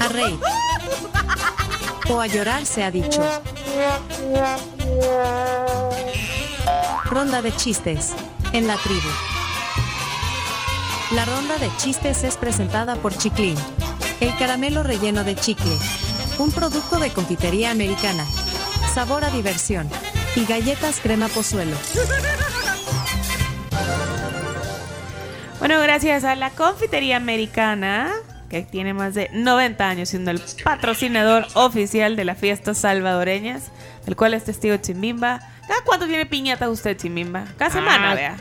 A reír. O a llorar se ha dicho. Ronda de chistes. En la tribu. La ronda de chistes es presentada por Chiclin. El caramelo relleno de chicle. Un producto de confitería americana. Sabor a diversión. Y galletas crema pozuelo. Bueno, gracias a la confitería americana, que tiene más de 90 años siendo el patrocinador oficial de las fiestas salvadoreñas, del cual es testigo Chimbimba. ¿Cada cuánto tiene piñatas usted, Chimbimba? Cada semana, Ah, vea.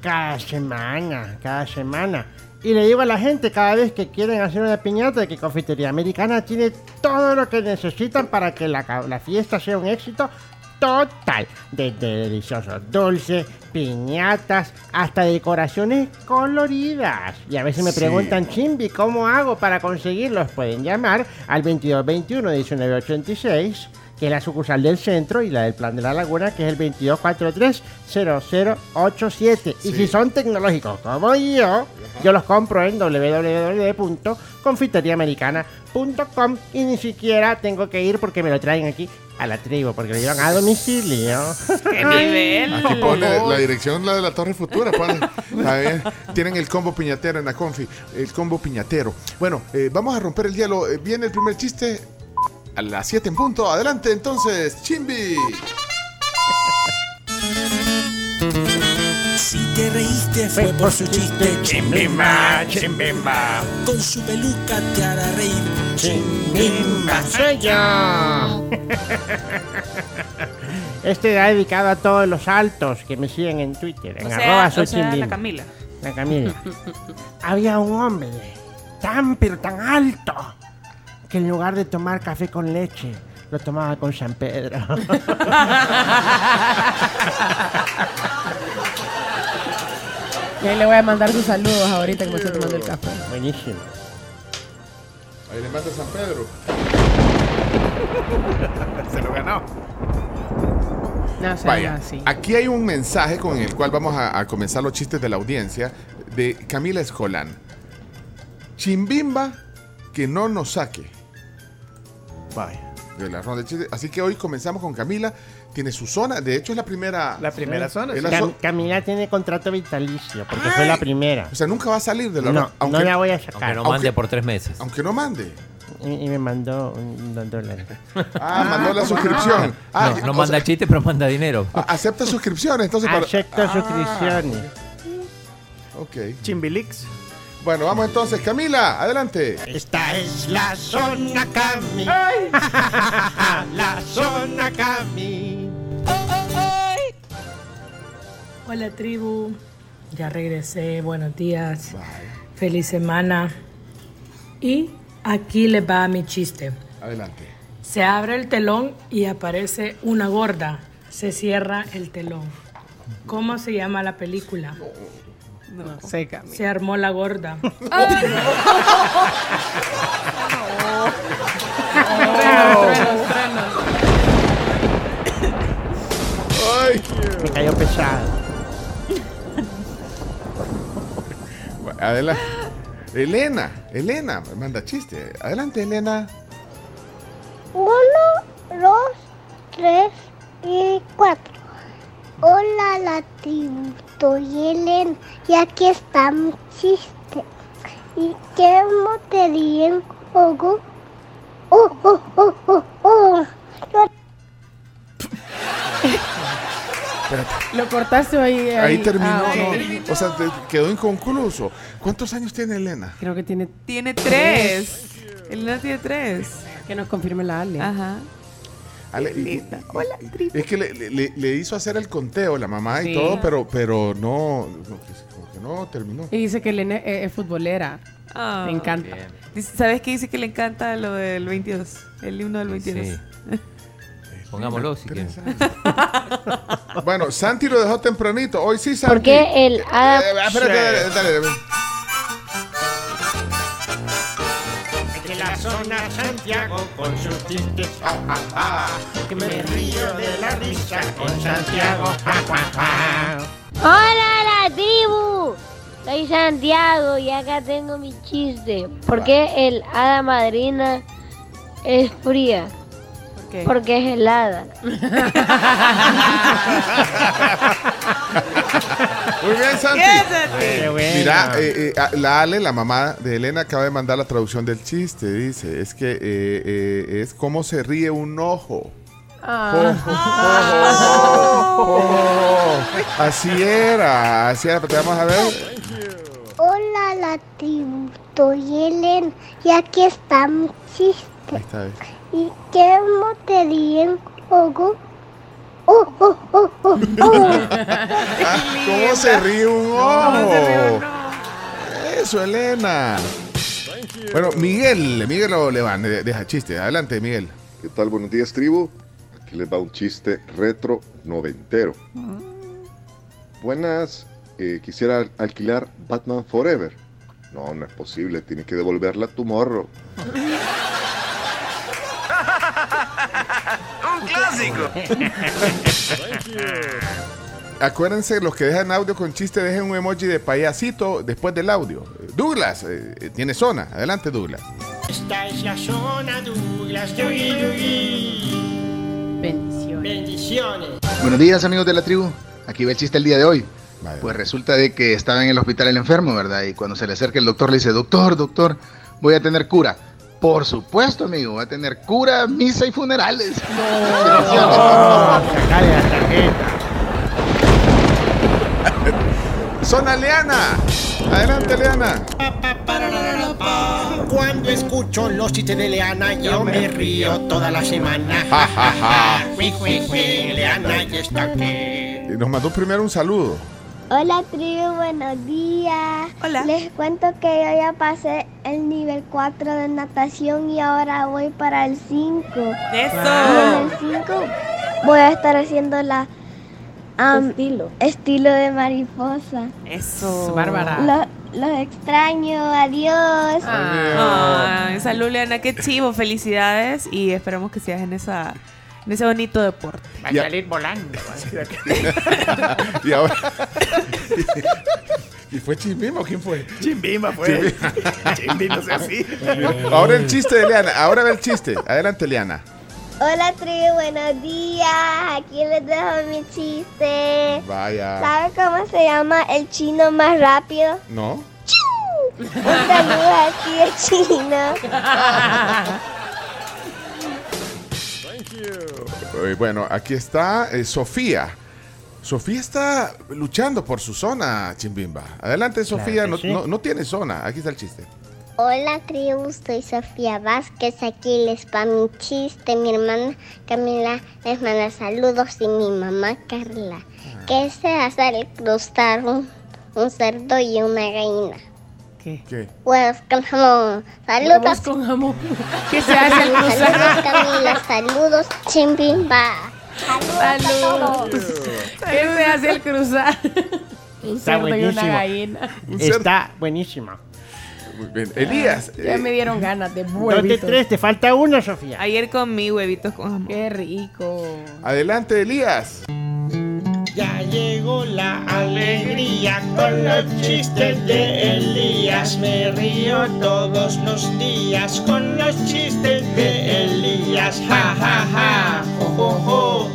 Cada semana, cada semana. Y le digo a la gente cada vez que quieren hacer una piñata que Confitería Americana tiene todo lo que necesitan para que la, la fiesta sea un éxito total. Desde deliciosos dulces, piñatas, hasta decoraciones coloridas. Y a veces me Sí. preguntan, Chimbi, ¿cómo hago para conseguirlos? Pueden llamar al 2221 1986 que es la sucursal del centro, y la del Plan de la Laguna, que es el 2243-0087. Y si son tecnológicos como yo, yo los compro en www.confiteriaamericana.com y ni siquiera tengo que ir porque me lo traen aquí a la tribu, porque lo llevan a domicilio. ¡Qué nivel! Aquí pone la dirección, la de la Torre Futura. pone. Tienen el combo piñatero en la confi. El combo piñatero. Bueno, eh, vamos a romper el hielo. Eh, Viene el primer chiste a las 7 en punto. Adelante entonces, Chimbi. Si te reíste fue por su chiste, Chimbimba, chimbimba, con su peluca te hará reír. chimbimba, soy yo. Este va dedicado a todos los altos que me siguen en Twitter, en O arroba sea, soy o sea, la. Camila. La Camila. Había un hombre tan pero tan alto que en lugar de tomar café con leche, lo tomaba con San Pedro. Y ahí le voy a mandar sus saludos ahorita que me estoy tomando el café. Buenísimo. Ahí le manda San Pedro. Se lo ganó. No Vaya, así. aquí hay un mensaje con el cual vamos a, a comenzar los chistes de la audiencia de Camila Escolán. Chimbimba que no nos saque Vaya. de la ronda de chistes. Así que hoy comenzamos con Camila. Tiene su zona. De hecho, es la primera. La primera zona. Es sí. la Cam- so- Camila tiene contrato vitalicio porque Ay. fue la primera. O sea, nunca va a salir de la No, ronda. no Aunque, la voy a Aunque sacar. no Aunque- mande por tres meses. aunque no mande. Y, y me mandó un dos dólares. Ah, mandó la suscripción. Ah, No, no o manda sea, chiste, pero manda dinero. acepta suscripciones. Entonces, para- Acepto Ah, suscripciones. Ok. Chimbilix. Bueno, vamos entonces. Camila, adelante. Esta es la zona Cami. la zona Cami. Hola tribu, ya regresé, buenos días, feliz semana. Y aquí les va mi chiste. Adelante. Se abre el telón y aparece una gorda. Se cierra el telón. ¿Cómo se llama la película? No sé, Cami. Se armó la gorda. Ay. Me cayó pesado. Adelante. Elena, Elena, manda chiste. Adelante, Elena. Uno, dos, tres y cuatro. Hola, la tribu, soy Elena y aquí está mi chiste. ¿Y qué te ríen, Ogo? Oh, oh, oh, oh, oh. Yo Lo cortaste ahí. Ahí, Ahí terminó. Ah. ¿no? O sea, te- quedó inconcluso. ¿Cuántos años tiene Elena? Creo que tiene Tiene tres. Elena tiene tres. que nos confirme la Ale. Ajá. Ale, y- Hola, y- es que le, le- le hizo hacer el conteo la mamá y todo, pero, pero no, como que no terminó. Y dice que Elena es, es futbolera. Ah. Me encanta. Dice- ¿Sabes qué dice que le encanta lo del 22? El himno del 22. Sí. Pongámoslo si quieren. Bueno, Santi lo dejó tempranito. Hoy sí, Santi. Porque el Eh, hada espérate, dale, dale, dale. Zona Santiago con sus chistes. ah, ah, ah, que me río de la risa con Santiago. ja, ja, ja. ¡Hola, la tribu! Soy Santiago y acá tengo mi chiste. ¿Por qué el hada madrina es fría? qué? Porque es helada. Muy bien, Santi. Qué bueno. Mira, eh, eh, la Ale, la mamá de Elena, acaba de mandar la traducción del chiste. Dice, es que eh, eh, es como se ríe un ojo. Ah. Así era, así era. Te vamos a ver. Hola, la tribu. Soy Elena y aquí está mi chiste. Ahí está. eh. ¿Y qué te ríen, Ogo? Oh, oh, oh, oh, oh. Ah, ¿Cómo se ríe un ojo? Eso, Elena. Bueno, Miguel, Miguel lo le van, de- deja chiste. Adelante, Miguel. ¿Qué tal? Buenos días, tribu. Aquí les va un chiste retro noventero. Buenas, eh, quisiera alquilar Batman Forever. No, no es posible, tiene que devolverla a tu morro. clásico! Acuérdense, los que dejan audio con chiste, dejen un emoji de payasito después del audio. Douglas, eh, eh, tiene zona. Adelante, Douglas. Esta es la zona Douglas. Yugui. Bendiciones. Bendiciones. Buenos días amigos de la tribu, aquí va el chiste el día de hoy. Pues resulta de que estaba en el hospital el enfermo, ¿verdad? Y cuando se le acerca el doctor le dice, doctor, doctor, voy a tener cura. Por supuesto, amigo, va a tener cura, misa y funerales. Zona Leana. Adelante, Leana. Cuando escucho los chistes de Leana, yo me río toda la semana. Ja, ja, ja. Leana ya está aquí. Y nos mandó primero un saludo. Hola tribu, buenos días. Hola. Les cuento que yo ya pasé el nivel 4 de natación y ahora voy para el 5. Y en Eso. el 5 voy a estar haciendo la estilo. estilo de mariposa. Eso. Bárbara. Lo- los extraño, adiós. Ay, salud, Leana, qué chivo, felicidades y esperamos que sigas en esa en ese bonito deporte. Va a salir volando. y ahora. ¿Y fue Chimbima o quién fue? Chimbima fue. Chimbima, no sea así. Ahora el chiste de Leana. Ahora ve el chiste. Adelante, Leana. Hola tribu, buenos días. Aquí les dejo mi chiste. Vaya. ¿Sabe cómo se llama el chino más rápido? ¿No? Un saludo aquí de chino. Eh, Bueno, aquí está eh, Sofía. Sofía está luchando por su zona, Chimbimba. Adelante, Sofía. no, sí. no- no tiene zona. Aquí está el chiste. Hola tribu, soy Sofía Vázquez. Aquí les va mi chiste. Mi hermana Camila les manda saludos y mi mamá Carla. ¿Qué se hace al cruzar un, un cerdo y una gallina? ¿Qué? ¿Qué? Huevos con jamón. Saludos. Huevos con jamón. ¿Qué se hace al cruzar? Saludos Camila, saludos Chimbimba. Saludos. ¿Qué se hace al cruzar? Un Está cerdo y una buenísimo. gallina. Está buenísimo. Muy bien. Elías. Ya eh, me dieron ganas de Dos de huevitos. tres, te falta uno, Sofía. Ayer comí huevitos con jamón. Qué rico. adelante, Elías. Ya llegó la alegría con los chistes de Elías. Me río todos los días con los chistes de Elías. Ja, ja, ja. Jo, jo, jo.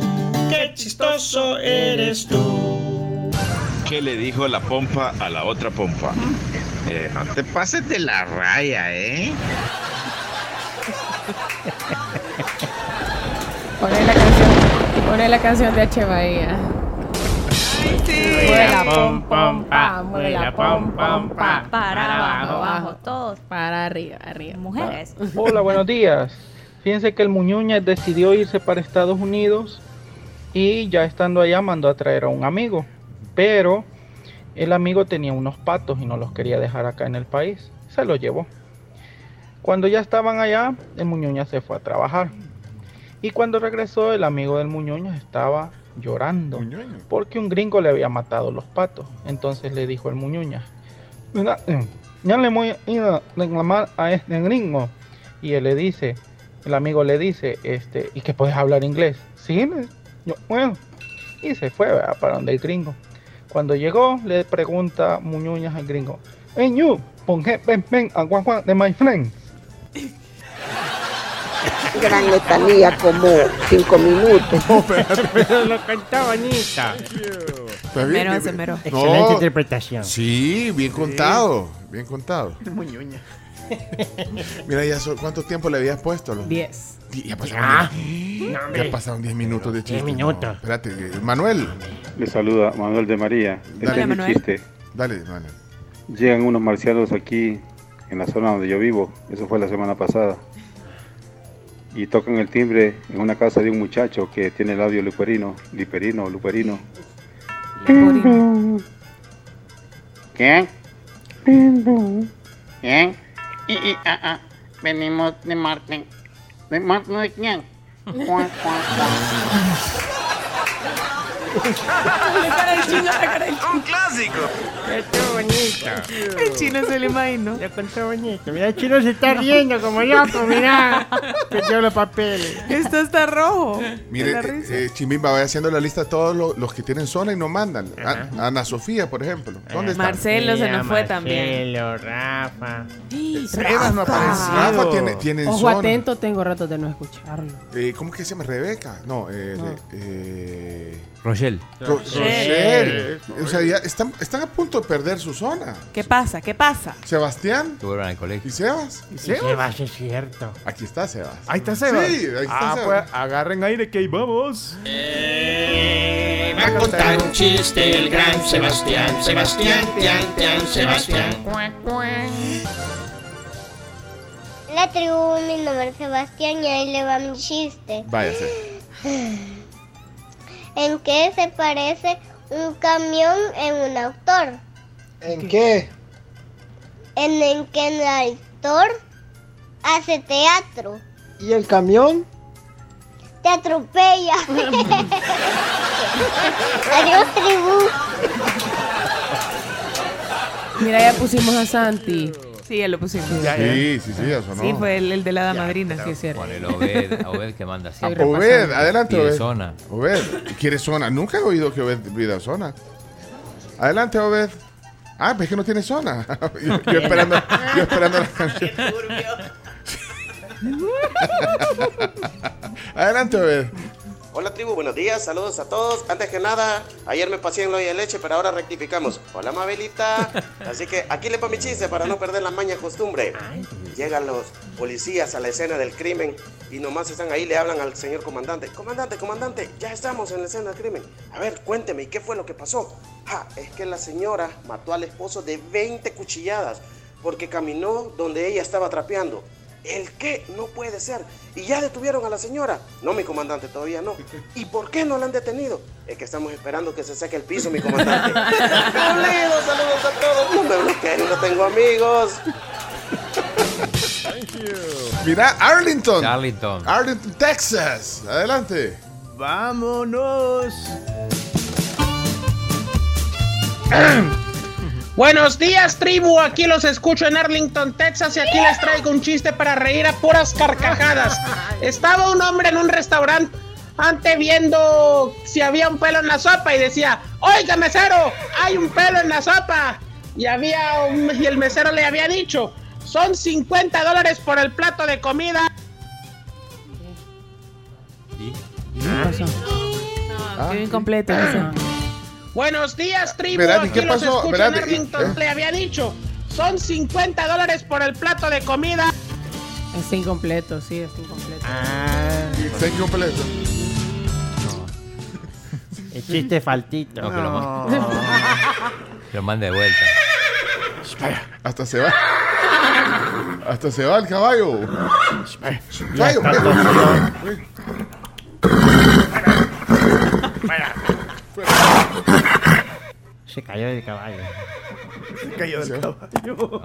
Qué chistoso eres tú. ¿Qué le dijo la pompa a la otra pompa? Eh, no te pases de la raya, ¿eh? Poné la canción. Poné la canción de H. Bahía. Mueve la pom pom pa, mueve la pom pom pa. Para abajo, abajo, todos. Para arriba, arriba. Mujeres. Hola, buenos días. Fíjense que el Muñuña decidió irse para Estados Unidos y ya estando allá mandó a traer a un amigo. Pero el amigo tenía unos patos y no los quería dejar acá en el país. Se los llevó. Cuando ya estaban allá, el Muñuña se fue a trabajar. Y cuando regresó, el amigo del Muñuña estaba llorando porque un gringo le había matado los patos. Entonces le dijo el Muñuña, "Mira, eh, ya le voy a ir a reclamar a este gringo. Y él le dice, el amigo le dice, este, ¿y que puedes hablar inglés? Sí, yo, bueno. Y se fue ¿verdad? para donde el gringo. Cuando llegó, le pregunta Muñuñas al gringo, Hey you, ponje ven ven a guan de my friend. Gran letanía, como cinco minutos. Pero lo se bien. mero. Excelente interpretación. Sí, bien contado. Bien contado. Muñuña. Mira, ya so- ¿cuánto tiempo le habías puesto? Los- Diez. Di- Ya pasaron, Ah, diez- no, ya pasaron 10 minutos de chiste. Diez minutos. No, espérate, eh, Manuel. Le saluda Manuel de María. Este Dale, es mi Manuel. chiste. Dale, Manuel. Llegan unos marcianos aquí en la zona donde yo vivo. Eso fue la semana pasada. Y tocan el timbre en una casa de un muchacho que tiene labio luperino, liperino, luperino. ¿Quién? ¿Quién? Y, y, ah, ah, venimos de Marte. ¿De Marte de quién? Cuac, cuac, cuac. Chino se lo imagino. Lo contó bonito. Mira, el chino se está riendo como loco, mira. Que dio los papeles. Esto está rojo. Mire, risa. eh, Chimimba, vaya haciendo la lista de todos los, los que tienen zona y nos mandan. A- Ana Sofía, por ejemplo. ¿Dónde está? Marcelo se nos fue también. Marcelo, Rafa. Sebas no ha aparecido. Rafa tiene, tiene Ojo zona. atento, tengo rato de no escucharlo. Eh, ¿Cómo que se llama? ¿Rebeca? No, eh, Re- eh, Rochelle. Ro- Rochelle. O sea, ya están, están a punto de perder su zona. ¿Qué pasa? ¿Qué pasa? Sebastián. Al colegio. ¿Y Sebas? ¿Y Sebas? va a ser cierto. Aquí está Sebas. Ahí está Sebas. Sí, ahí está Ah, Sebas. pues agarren aire que ahí vamos. Va a contar un chiste el gran Sebastián. Sebastián, tian, tian, Sebastián. La tribu, mi nombre es Sebastián y ahí le va mi chiste. Váyase. ¿En qué se parece un camión en un autor? ¿En qué? En el que el actor hace teatro. ¿Y el camión? Te atropella. Adiós, tribu. Mira, ya pusimos a Santi. Sí, ya lo pusimos. Sí, sí, sí, eso no. Sí, fue el, el de la hada madrina. Sí, es cierto. Con el Obed, Obed que manda siempre. Obed, adelante, Obed. zona. Obed, ¿quiere zona? Nunca he oído que Obed pida zona. Adelante, Obed. Ah, pues es que no tiene zona. yo, yo esperando, yo esperando la canción. Adelante, Obed. Hola tribu, buenos días, saludos a todos. Antes que nada, ayer me pasé en lo de leche, pero ahora rectificamos. Hola Mabelita. Así que aquí le pongo mi chiste para no perder la maña costumbre. Llegan los policías a la escena del crimen y nomás están ahí, le hablan al señor comandante. Comandante, comandante, ya estamos en la escena del crimen. A ver, cuénteme, ¿y qué fue lo que pasó? Ah, es que la señora mató al esposo de 20 cuchilladas porque caminó donde ella estaba trapeando. ¿El qué? No puede ser. ¿Y ya detuvieron a la señora? No, mi comandante, todavía no. ¿Y por qué no la han detenido? Es que estamos esperando que se seque el piso, mi comandante. Saludos, saludos a todos. No me bloqueen, no tengo amigos. Mira, Arlington. Arlington. Arlington, Texas. Adelante. Vámonos. Buenos días, tribu. Aquí los escucho en Arlington, Texas, y aquí les traigo un chiste para reír a puras carcajadas. Estaba un hombre en un restaurante ante viendo si había un pelo en la sopa y decía, oiga mesero, hay un pelo en la sopa. Y había un- y el mesero le había dicho, son 50 dólares por el plato de comida. No, quedó incompleto. eso. Buenos días, tribu. Espérate, Aquí ¿qué los pasó? escucho Espérate, en Arlington. ¿eh? Le había dicho, son 50 dólares por el plato de comida. Es incompleto, sí, es incompleto. Está incompleto. El chiste faltito. No, que lo, ma- lo mande de vuelta. Hasta se va. Hasta se va el caballo. Caballo. Se cayó del caballo. Se cayó del caballo.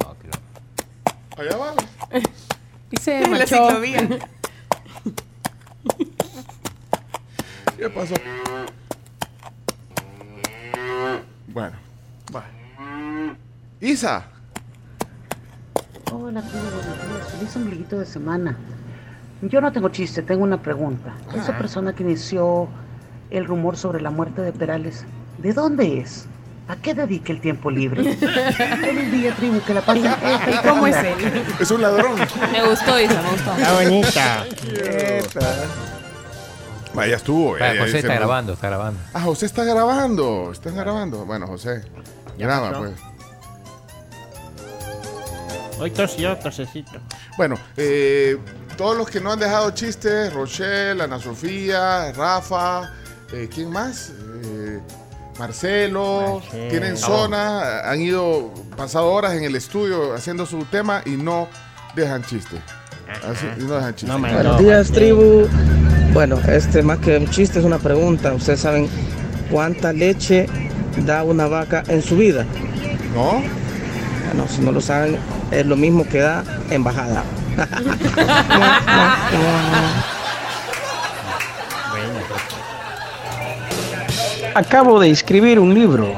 Allá va. Y se En la marchó. ciclovía. ¿Qué pasó? Bueno. Isa. Hola, tío, buenos días. Feliz ombliguito de semana. Yo no tengo chiste, tengo una pregunta. Esa persona que inició el rumor sobre la muerte de Perales, ¿de dónde es? ¿A qué dedique el tiempo libre? Feliz día, tribu, que la pasen. ¿Y cómo es él? Es un ladrón. Me gustó, Isa, me gustó. Está bonita. Vaya estuvo. Vaya, eh, José está grabando, está grabando. Ah, José está grabando. Está grabando. Bueno, José. Graba, pasó? pues. Hoy tosió, tosecito. Bueno, eh, todos los que no han dejado chistes, Rochelle, Ana Sofía, Rafa, eh, ¿quién más? Eh, Marcelo, Marcelo. tienen zona, han ido, pasado horas en el estudio haciendo su tema y no dejan chiste. Así- y no dejan chiste. Buenos días, tribu. Bueno, este más que un chiste es una pregunta. ¿Ustedes saben cuánta leche da una vaca en su vida? ¿No? Bueno, si no lo saben, es lo mismo que da embajada. Acabo de escribir un libro.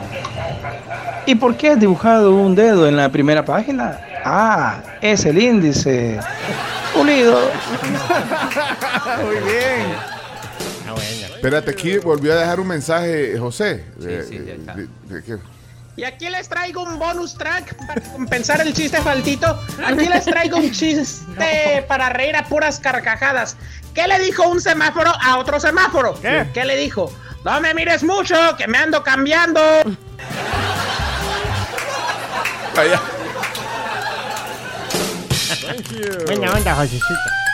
¿Y por qué he dibujado un dedo en la primera página? Ah, es el índice. Unido. Muy bien. Ah. Espérate, aquí volvió a dejar un mensaje, José. De- sí, ya está. de- de qué? Y aquí les traigo un bonus track para compensar el chiste faltito. Aquí les traigo un chiste para reír a puras carcajadas. ¿Qué le dijo un semáforo a otro semáforo? ¿Qué? le dijo? No me mires mucho, que me ando cambiando. Vaya. Buena onda, Josecito.